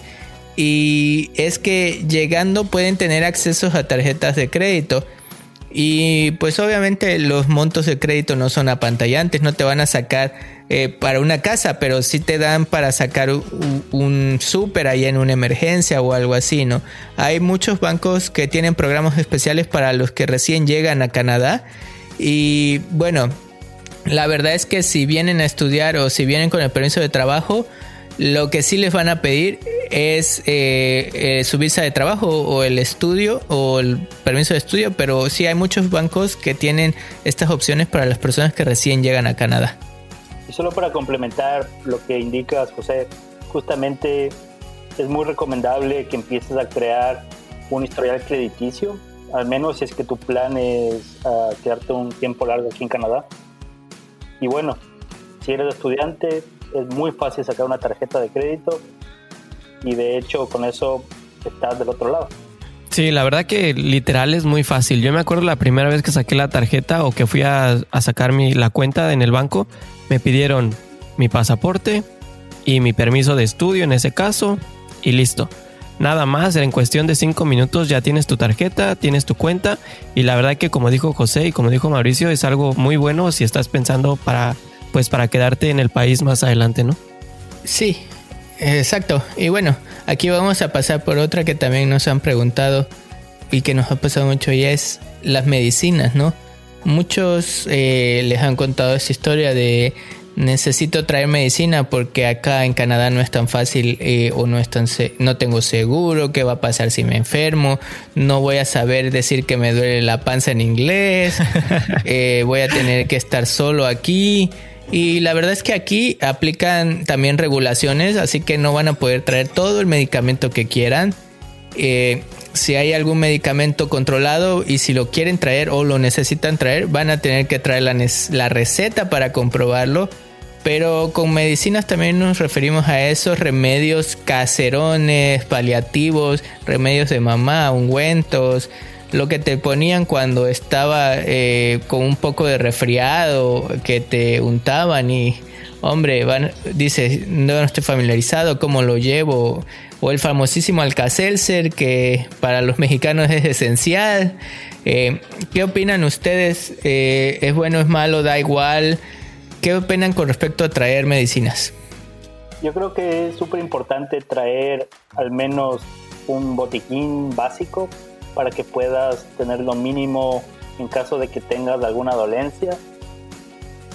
Speaker 2: y es que llegando pueden tener acceso a tarjetas de crédito. Y pues obviamente los montos de crédito no son apantallantes, no te van a sacar eh, para una casa, pero sí te dan para sacar un, un súper ahí en una emergencia o algo así, ¿no? Hay muchos bancos que tienen programas especiales para los que recién llegan a Canadá. Y bueno, la verdad es que si vienen a estudiar o si vienen con el permiso de trabajo, lo que sí les van a pedir es eh, eh, su visa de trabajo o el estudio o el permiso de estudio, pero sí hay muchos bancos que tienen estas opciones para las personas que recién llegan a Canadá.
Speaker 3: Y solo para complementar lo que indicas, José, justamente es muy recomendable que empieces a crear un historial crediticio, al menos si es que tu plan es ah, quedarte un tiempo largo aquí en Canadá. Y bueno, si eres estudiante, es muy fácil sacar una tarjeta de crédito y de hecho con eso estás del otro lado.
Speaker 1: Sí, la verdad que literal es muy fácil. Yo me acuerdo la primera vez que saqué la tarjeta o que fui a, sacar mi, la cuenta en el banco, me pidieron mi pasaporte y mi permiso de estudio en ese caso y listo. nada más, en cuestión de cinco minutos ya tienes tu tarjeta, tienes tu cuenta y la verdad que como dijo José y como dijo Mauricio es algo muy bueno si estás pensando para pues para quedarte en el país más adelante, ¿no?
Speaker 2: Sí, exacto. Y bueno, aquí vamos a pasar por otra que también nos han preguntado y que nos ha pasado mucho y es las medicinas, ¿no? Muchos eh, les han contado esta historia de necesito traer medicina porque acá en Canadá no es tan fácil eh, o no es tan no tengo seguro qué va a pasar si me enfermo no voy a saber decir que me duele la panza en inglés eh, voy a tener que estar solo aquí y la verdad es que aquí aplican también regulaciones así que no van a poder traer todo el medicamento que quieran. Eh, si hay algún medicamento controlado y si lo quieren traer o lo necesitan traer, van a tener que traer la, la receta para comprobarlo. Pero con medicinas también nos referimos a esos remedios caserones, paliativos, remedios de mamá, ungüentos, lo que te ponían cuando estaba eh, con un poco de resfriado, que te untaban y, hombre, van, dices, no, estoy familiarizado, ¿cómo lo llevo? O el famosísimo Alka-Seltzer, que para los mexicanos es esencial. Eh, ¿Qué opinan ustedes? Eh, ¿Es bueno, es malo, da igual? ¿Qué opinan con respecto a traer medicinas?
Speaker 3: Yo creo que es súper importante traer al menos un botiquín básico para que puedas tener lo mínimo en caso de que tengas alguna dolencia.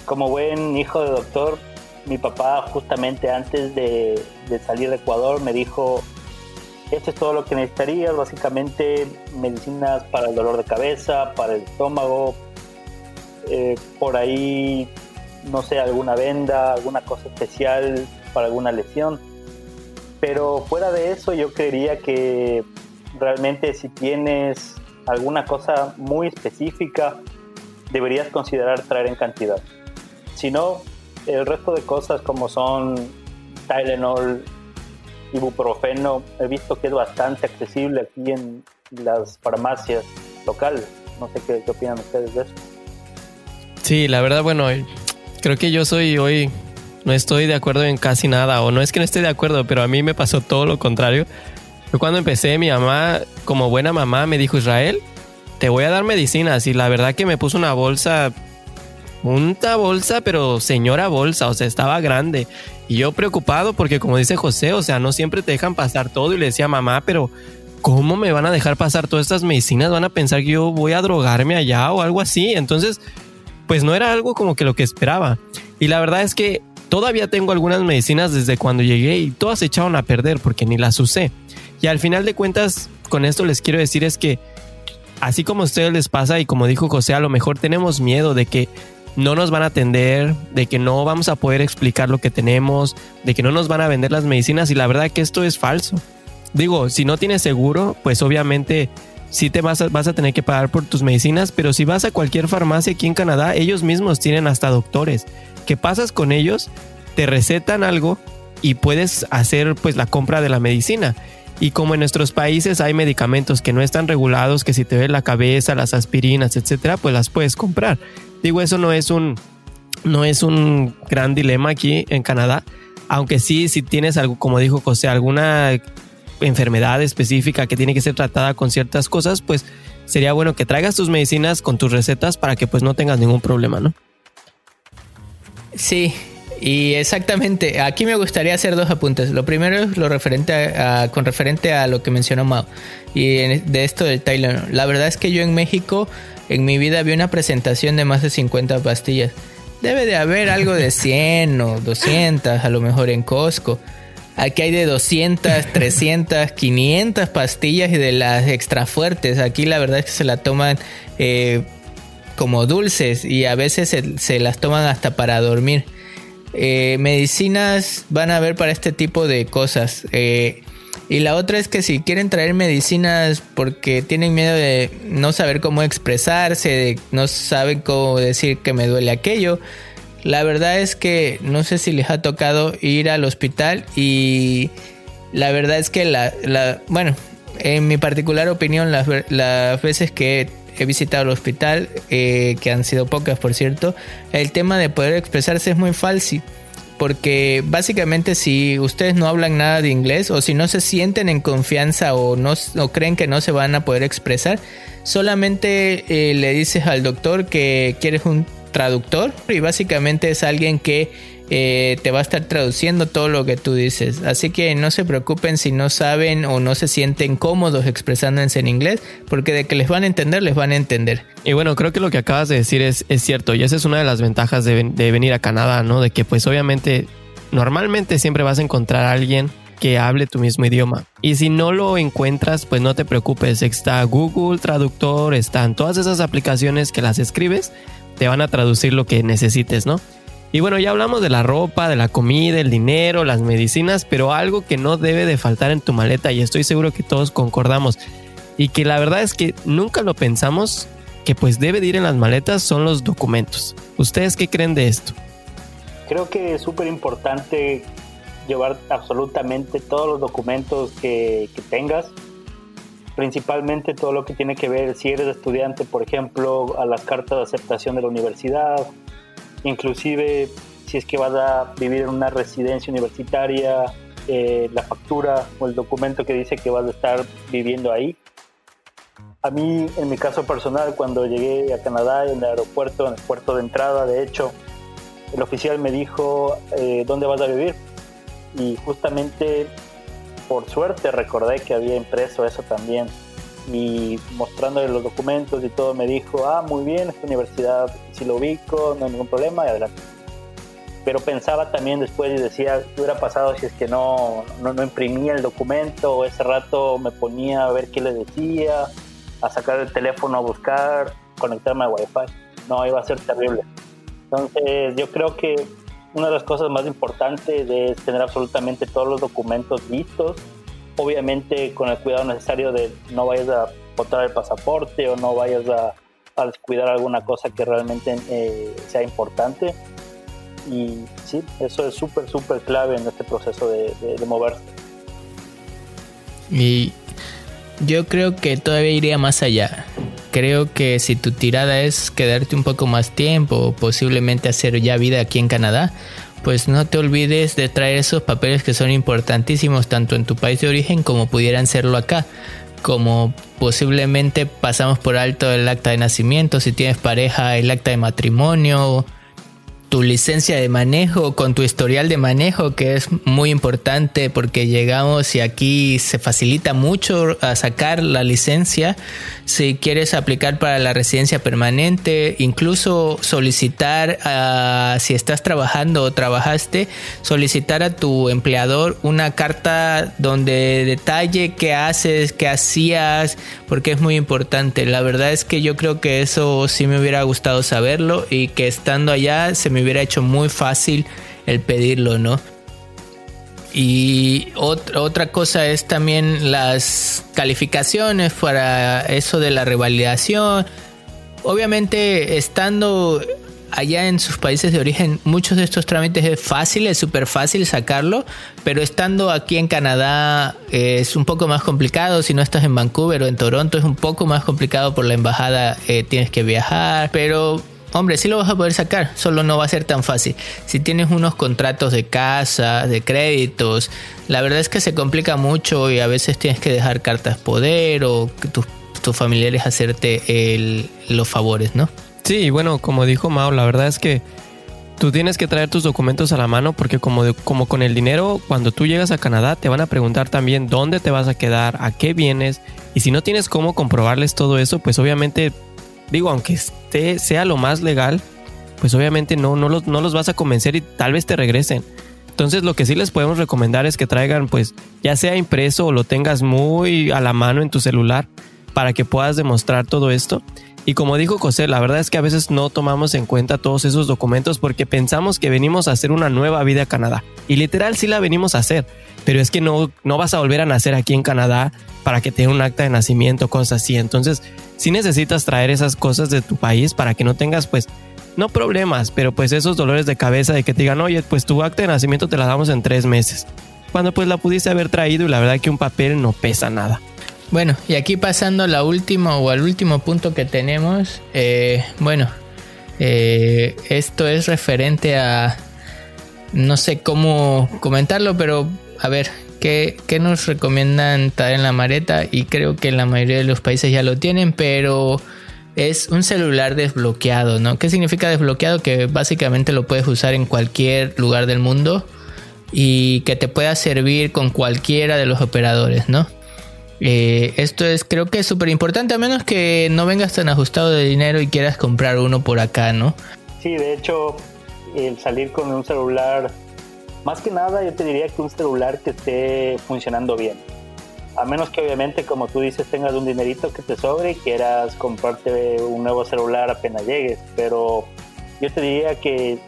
Speaker 3: Como buen hijo de doctor, mi papá justamente antes de, salir de Ecuador me dijo, esto es todo lo que necesitarías, básicamente medicinas para el dolor de cabeza, para el estómago, eh, por ahí no sé, alguna venda, alguna cosa especial para alguna lesión. Pero fuera de eso, yo creería que realmente si tienes alguna cosa muy específica, deberías considerar traer en cantidad. Si no, el resto de cosas como son Tylenol, ibuprofeno, he visto que es bastante accesible aquí en las farmacias locales. No sé qué, qué opinan ustedes de eso.
Speaker 1: Sí, la verdad, bueno, creo que yo soy hoy, no estoy de acuerdo en casi nada, o no es que no esté de acuerdo, pero a mí me pasó todo lo contrario. Yo cuando empecé, mi mamá, como buena mamá, me dijo, Israel, te voy a dar medicinas. Y la verdad que me puso una bolsa, una bolsa, pero señora bolsa, o sea, estaba grande. Y yo preocupado porque como dice José, o sea, no siempre te dejan pasar todo. Y le decía, mamá, pero ¿cómo me van a dejar pasar todas estas medicinas? Van a pensar que yo voy a drogarme allá o algo así. Entonces pues no era algo como que lo que esperaba. Y la verdad es que todavía tengo algunas medicinas desde cuando llegué y todas se echaron a perder porque ni las usé. Y al final de cuentas, con esto les quiero decir es que así como a ustedes les pasa y como dijo José, a lo mejor tenemos miedo de que no nos van a atender, de que no vamos a poder explicar lo que tenemos, de que no nos van a vender las medicinas y la verdad que esto es falso. Digo, si no tienes seguro, pues obviamente sí te vas a, vas a tener que pagar por tus medicinas, pero si vas a cualquier farmacia aquí en Canadá, ellos mismos tienen hasta doctores. ¿Qué pasas con ellos? Te recetan algo y puedes hacer pues la compra de la medicina. Y como en nuestros países hay medicamentos que no están regulados, que si te ve la cabeza, las aspirinas, etcétera, pues las puedes comprar. Digo, eso no es un no es un gran dilema aquí en Canadá, aunque sí si tienes algo como dijo José, alguna enfermedad específica que tiene que ser tratada con ciertas cosas, pues sería bueno que traigas tus medicinas con tus recetas para que pues no tengas ningún problema, ¿no?
Speaker 2: Sí, y exactamente, aquí me gustaría hacer dos apuntes. Lo primero es lo referente con referente a lo que mencionó Mao y de esto del Tylenol. La verdad es que yo en México, en mi vida, vi una presentación de más de 50 pastillas. Debe de haber algo de 100 o 200, a lo mejor en Costco. Aquí hay de 200, 300, 500 pastillas y de las extra fuertes. Aquí la verdad es que se la toman eh, como dulces y a veces se, las toman hasta para dormir. Eh, medicinas van a haber para este tipo de cosas. Eh, y la otra es que si quieren traer medicinas porque tienen miedo de no saber cómo expresarse, no saben cómo decir que me duele aquello, la verdad es que no sé si les ha tocado ir al hospital y la verdad es que la, bueno, en mi particular opinión, las, veces que he visitado el hospital, eh, que han sido pocas por cierto, el tema de poder expresarse es muy falso. porque básicamente si ustedes no hablan nada de inglés o si no se sienten en confianza o no creen que no se van a poder expresar, solamente eh, le dices al doctor que quieres un traductor y básicamente es alguien que eh, te va a estar traduciendo todo lo que tú dices. Así que no se preocupen si no saben o no se sienten cómodos expresándose en inglés, porque de que les van a entender, les van a entender.
Speaker 1: Y bueno, creo que lo que acabas de decir es, es cierto, y esa es una de las ventajas de, venir a Canadá, ¿no? De que pues obviamente, normalmente siempre vas a encontrar a alguien que hable tu mismo idioma. Y si no lo encuentras, pues no te preocupes, está Google Traductor, están todas esas aplicaciones que las escribes, te van a traducir lo que necesites, ¿no? Y bueno, ya hablamos de la ropa, de la comida, el dinero, las medicinas, pero algo que no debe de faltar en tu maleta y estoy seguro que todos concordamos y que la verdad es que nunca lo pensamos que pues debe de ir en las maletas son los documentos. ¿Ustedes qué creen de esto?
Speaker 3: Creo que es súper importante llevar absolutamente todos los documentos que, que, tengas, principalmente todo lo que tiene que ver si eres estudiante, por ejemplo, a las cartas de aceptación de la universidad, inclusive si es que vas a vivir en una residencia universitaria, eh, la factura o el documento que dice que vas a estar viviendo ahí. A mí, en mi caso personal, cuando llegué a Canadá en el aeropuerto, en el puerto de entrada, de hecho, el oficial me dijo, eh, ¿dónde vas a vivir? Y justamente, por suerte, recordé que había impreso eso también y mostrándole los documentos y todo me dijo, ah, muy bien, esta universidad si lo ubico, no hay ningún problema y adelante. Pero pensaba también después y decía, ¿qué hubiera pasado si es que no, no, no imprimía el documento o ese rato me ponía a ver qué le decía, a sacar el teléfono a buscar, conectarme a Wi-Fi? No, iba a ser terrible. Entonces yo creo que una de las cosas más importantes es tener absolutamente todos los documentos listos obviamente con el cuidado necesario de no vayas a botar el pasaporte o no vayas a, descuidar alguna cosa que realmente eh, sea importante. Y sí, eso es súper, súper clave en este proceso de, moverse.
Speaker 2: Y yo creo que todavía iría más allá. Creo que si tu tirada es quedarte un poco más tiempo posiblemente hacer ya vida aquí en Canadá, pues no te olvides de traer esos papeles que son importantísimos tanto en tu país de origen como pudieran serlo acá. Como posiblemente pasamos por alto el acta de nacimiento, si tienes pareja, el acta de matrimonio, tu licencia de manejo, con tu historial de manejo, que es muy importante porque llegamos y aquí se facilita mucho a sacar la licencia. Si quieres aplicar para la residencia permanente, incluso solicitar, a, si estás trabajando o trabajaste, solicitar a tu empleador una carta donde detalle qué haces, qué hacías, porque es muy importante. La verdad es que yo creo que eso sí me hubiera gustado saberlo y que estando allá se me hubiera hecho muy fácil el pedirlo, ¿no? Y otra cosa es también las calificaciones para eso de la revalidación. Obviamente, estando allá en sus países de origen, muchos de estos trámites es fácil, es súper fácil sacarlo, pero estando aquí en Canadá es un poco más complicado. Si no estás en Vancouver o en Toronto, es un poco más complicado por la embajada, eh, tienes que viajar, pero hombre, sí lo vas a poder sacar, solo no va a ser tan fácil. Si tienes unos contratos de casa, de créditos, la verdad es que se complica mucho y a veces tienes que dejar cartas poder o tus, tus familiares hacerte los favores, ¿no?
Speaker 1: Sí, bueno, como dijo Mao, la verdad es que tú tienes que traer tus documentos a la mano porque como, como con el dinero, cuando tú llegas a Canadá te van a preguntar también dónde te vas a quedar, a qué vienes y si no tienes cómo comprobarles todo eso, pues obviamente digo, aunque esté, sea lo más legal, pues obviamente no, no, los, no los vas a convencer y tal vez te regresen. Entonces lo que sí les podemos recomendar es que traigan pues ya sea impreso o lo tengas muy a la mano en tu celular para que puedas demostrar todo esto. Y como dijo José, la verdad es que a veces no tomamos en cuenta todos esos documentos porque pensamos que venimos a hacer una nueva vida a Canadá. Y literal sí la venimos a hacer, pero es que no, no vas a volver a nacer aquí en Canadá para que tenga un acta de nacimiento, cosas así. Entonces si necesitas traer esas cosas de tu país para que no tengas pues no problemas, pero pues esos dolores de cabeza de que te digan, oye, pues tu acta de nacimiento te la damos en tres meses. Cuando pues la pudiste haber traído y la verdad que un papel no pesa nada.
Speaker 2: Bueno, y aquí pasando la última o al último punto que tenemos, eh, bueno, eh, esto es referente a no sé cómo comentarlo, pero a ver, ¿qué, ¿qué, nos recomiendan traer en la maleta? Y creo que la mayoría de los países ya lo tienen, pero es un celular desbloqueado, ¿no? ¿Qué significa desbloqueado? Que básicamente lo puedes usar en cualquier lugar del mundo y que te pueda servir con cualquiera de los operadores, ¿no? Eh, esto es, creo que es súper importante, a menos que no vengas tan ajustado de dinero y quieras comprar uno por acá, ¿no?
Speaker 3: Sí, de hecho, el salir con un celular, más que nada yo te diría que un celular que esté funcionando bien. A menos que obviamente, como tú dices, tengas un dinerito que te sobre y quieras comprarte un nuevo celular apenas llegues. Pero yo te diría que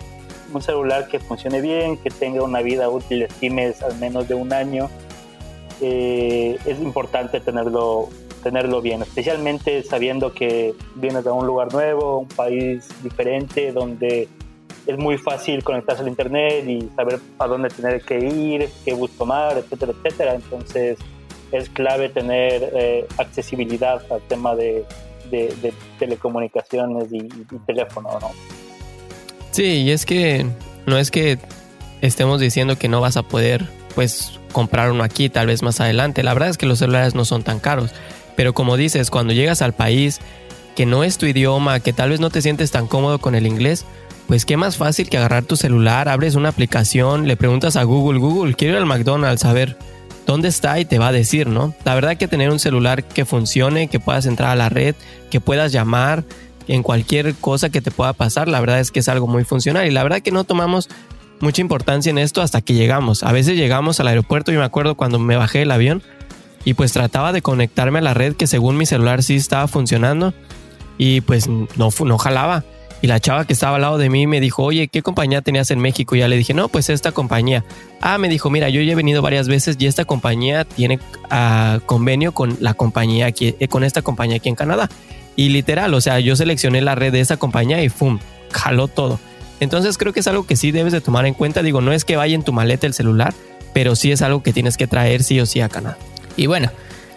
Speaker 3: un celular que funcione bien, que tenga una vida útil, estimes al menos de un año, eh, es importante tenerlo, tenerlo bien, especialmente sabiendo que vienes de un lugar nuevo, un país diferente, donde es muy fácil conectarse al internet y saber a dónde tener que ir, qué bus tomar, etcétera, etcétera. Entonces es clave tener eh, accesibilidad al tema de, telecomunicaciones y, y, teléfono, ¿no?
Speaker 1: Sí, y es que no es que estemos diciendo que no vas a poder pues comprar uno aquí tal vez más adelante. La verdad es que los celulares no son tan caros, pero como dices, cuando llegas al país que no es tu idioma, que tal vez no te sientes tan cómodo con el inglés, pues qué más fácil que agarrar tu celular, abres una aplicación, le preguntas a Google, Google, quiero ir al McDonald's a ver dónde está y te va a decir, ¿no? La verdad que tener un celular que funcione, que puedas entrar a la red, que puedas llamar en cualquier cosa que te pueda pasar, la verdad es que es algo muy funcional y la verdad que no tomamos mucha importancia en esto hasta que llegamos. A veces llegamos al aeropuerto, y me acuerdo cuando me bajé del avión y pues trataba de conectarme a la red que según mi celular sí estaba funcionando y pues no, no jalaba. Y la chava que estaba al lado de mí me dijo, oye, ¿qué compañía tenías en México? Y ya le dije, no, pues esta compañía. Ah, me dijo, mira, yo ya he venido varias veces y esta compañía tiene uh, convenio con la compañía aquí, eh, con esta compañía aquí en Canadá. Y literal, o sea, yo seleccioné la red de esa compañía y ¡fum! Jaló todo. Entonces creo que es algo que sí debes de tomar en cuenta. Digo, no es que vaya en tu maleta el celular, pero sí es algo que tienes que traer sí o sí a Canadá.
Speaker 2: Y bueno,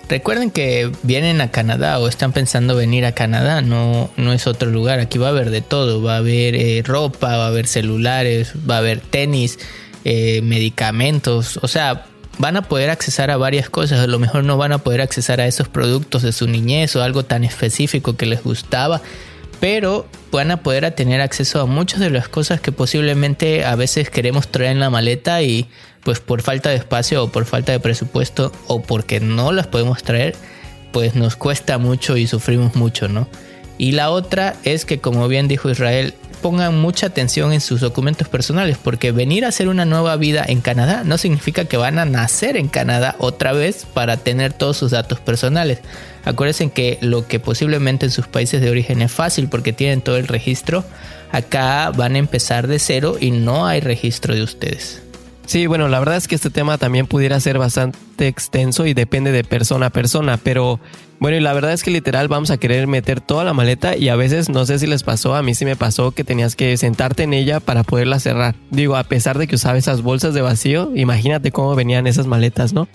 Speaker 2: recuerden que vienen a Canadá o están pensando venir a Canadá, no, no es otro lugar. Aquí va a haber de todo. Va a haber eh, ropa, va a haber celulares, va a haber tenis, eh, medicamentos. O sea, van a poder accesar a varias cosas. A lo mejor no van a poder accesar a esos productos de su niñez o algo tan específico que les gustaba pero van a poder tener acceso a muchas de las cosas que posiblemente a veces queremos traer en la maleta y pues por falta de espacio o por falta de presupuesto o porque no las podemos traer, pues nos cuesta mucho y sufrimos mucho, ¿no? Y la otra es que como bien dijo Israel, pongan mucha atención en sus documentos personales, porque venir a hacer una nueva vida en Canadá no significa que van a nacer en Canadá otra vez para tener todos sus datos personales. Acuérdense que lo que posiblemente en sus países de origen es fácil porque tienen todo el registro, acá van a empezar de cero y no hay registro de ustedes.
Speaker 1: Sí, bueno, la verdad es que este tema también pudiera ser bastante extenso y depende de persona a persona, pero bueno, y la verdad es que literal vamos a querer meter toda la maleta y a veces no sé si les pasó, a mí sí me pasó que tenías que sentarte en ella para poderla cerrar. Digo, a pesar de que usaba esas bolsas de vacío, imagínate cómo venían esas maletas, ¿no?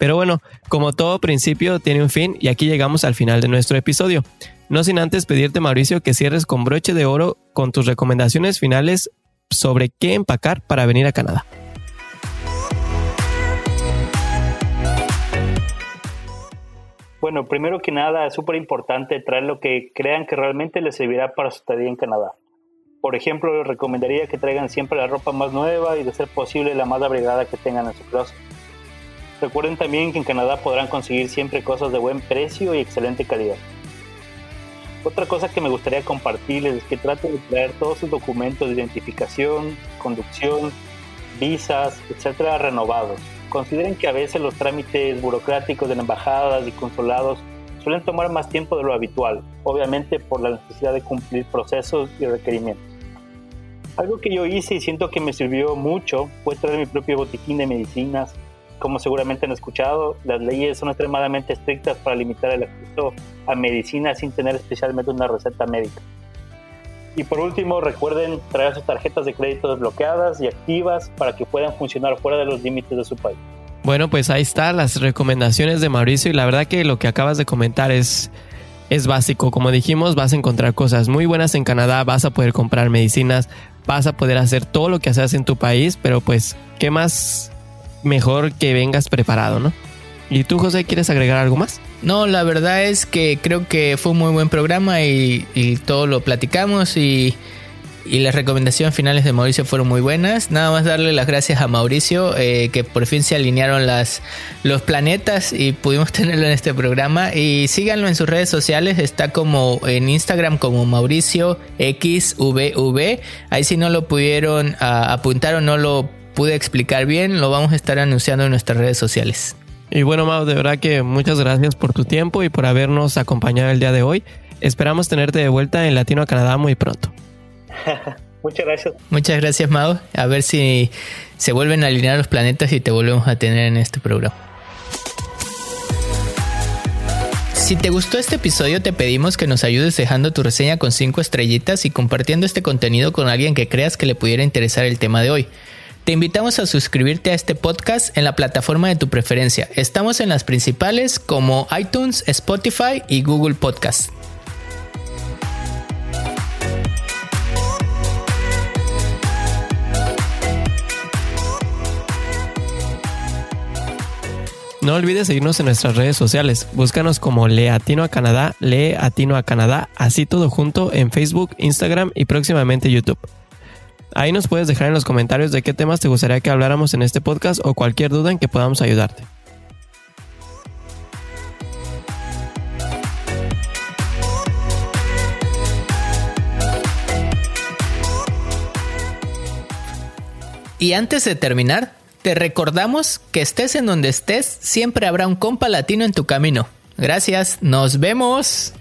Speaker 1: Pero bueno, como todo principio tiene un fin y aquí llegamos al final de nuestro episodio. No sin antes pedirte Mauricio que cierres con broche de oro con tus recomendaciones finales sobre qué empacar para venir a Canadá.
Speaker 3: Bueno, primero que nada, es súper importante traer lo que crean que realmente les servirá para su estadía en Canadá. Por ejemplo, les recomendaría que traigan siempre la ropa más nueva y, de ser posible, la más abrigada que tengan en su closet. Recuerden también que en Canadá podrán conseguir siempre cosas de buen precio y excelente calidad. Otra cosa que me gustaría compartirles es que traten de traer todos sus documentos de identificación, conducción, visas, etcétera, renovados Consideren que a veces los trámites burocráticos de embajadas y consulados suelen tomar más tiempo de lo habitual, obviamente por la necesidad de cumplir procesos y requerimientos. Algo que yo hice y siento que me sirvió mucho fue traer mi propio botiquín de medicinas. Como seguramente han escuchado, las leyes son extremadamente estrictas para limitar el acceso a medicina sin tener especialmente una receta médica. Y por último, recuerden traer sus tarjetas de crédito desbloqueadas y activas para que puedan funcionar fuera de los límites de su país.
Speaker 1: Bueno, pues ahí están las recomendaciones de Mauricio y la verdad que lo que acabas de comentar es, es básico. Como dijimos, vas a encontrar cosas muy buenas en Canadá, vas a poder comprar medicinas, vas a poder hacer todo lo que haces en tu país, pero pues, ¿qué más mejor que vengas preparado, ¿no? ¿Y tú, José, quieres agregar algo más?
Speaker 2: No, la verdad es que creo que fue un muy buen programa y, todo lo platicamos y y las recomendaciones finales de Mauricio fueron muy buenas. Nada más darle las gracias a Mauricio, eh, que por fin se alinearon las, los planetas y pudimos tenerlo en este programa. Y síganlo en sus redes sociales, está como en Instagram como Mauricio XVV. Ahí si no lo pudieron ah, apuntar o no lo pude explicar bien, lo vamos a estar anunciando en nuestras redes sociales.
Speaker 1: Y bueno, Mau, de verdad que muchas gracias por tu tiempo y por habernos acompañado el día de hoy. Esperamos tenerte de vuelta en Latino Canadá muy pronto.
Speaker 3: Muchas gracias.
Speaker 2: Muchas gracias, Mao. A ver si se vuelven a alinear los planetas y te volvemos a tener en este programa. Si te gustó este episodio, te pedimos que nos ayudes dejando tu reseña con 5 estrellitas y compartiendo este contenido con alguien que creas que le pudiera interesar el tema de hoy. Te invitamos a suscribirte a este podcast en la plataforma de tu preferencia. Estamos en las principales como iTunes, Spotify y Google Podcast.
Speaker 1: No olvides seguirnos en nuestras redes sociales. Búscanos como Leatino a Canadá, Leatino a Canadá, así todo junto en Facebook, Instagram y próximamente YouTube. Ahí nos puedes dejar en los comentarios de qué temas te gustaría que habláramos en este podcast o cualquier duda en que podamos ayudarte.
Speaker 2: Y antes de terminar, te recordamos que estés en donde estés, siempre habrá un compa latino en tu camino. Gracias, nos vemos.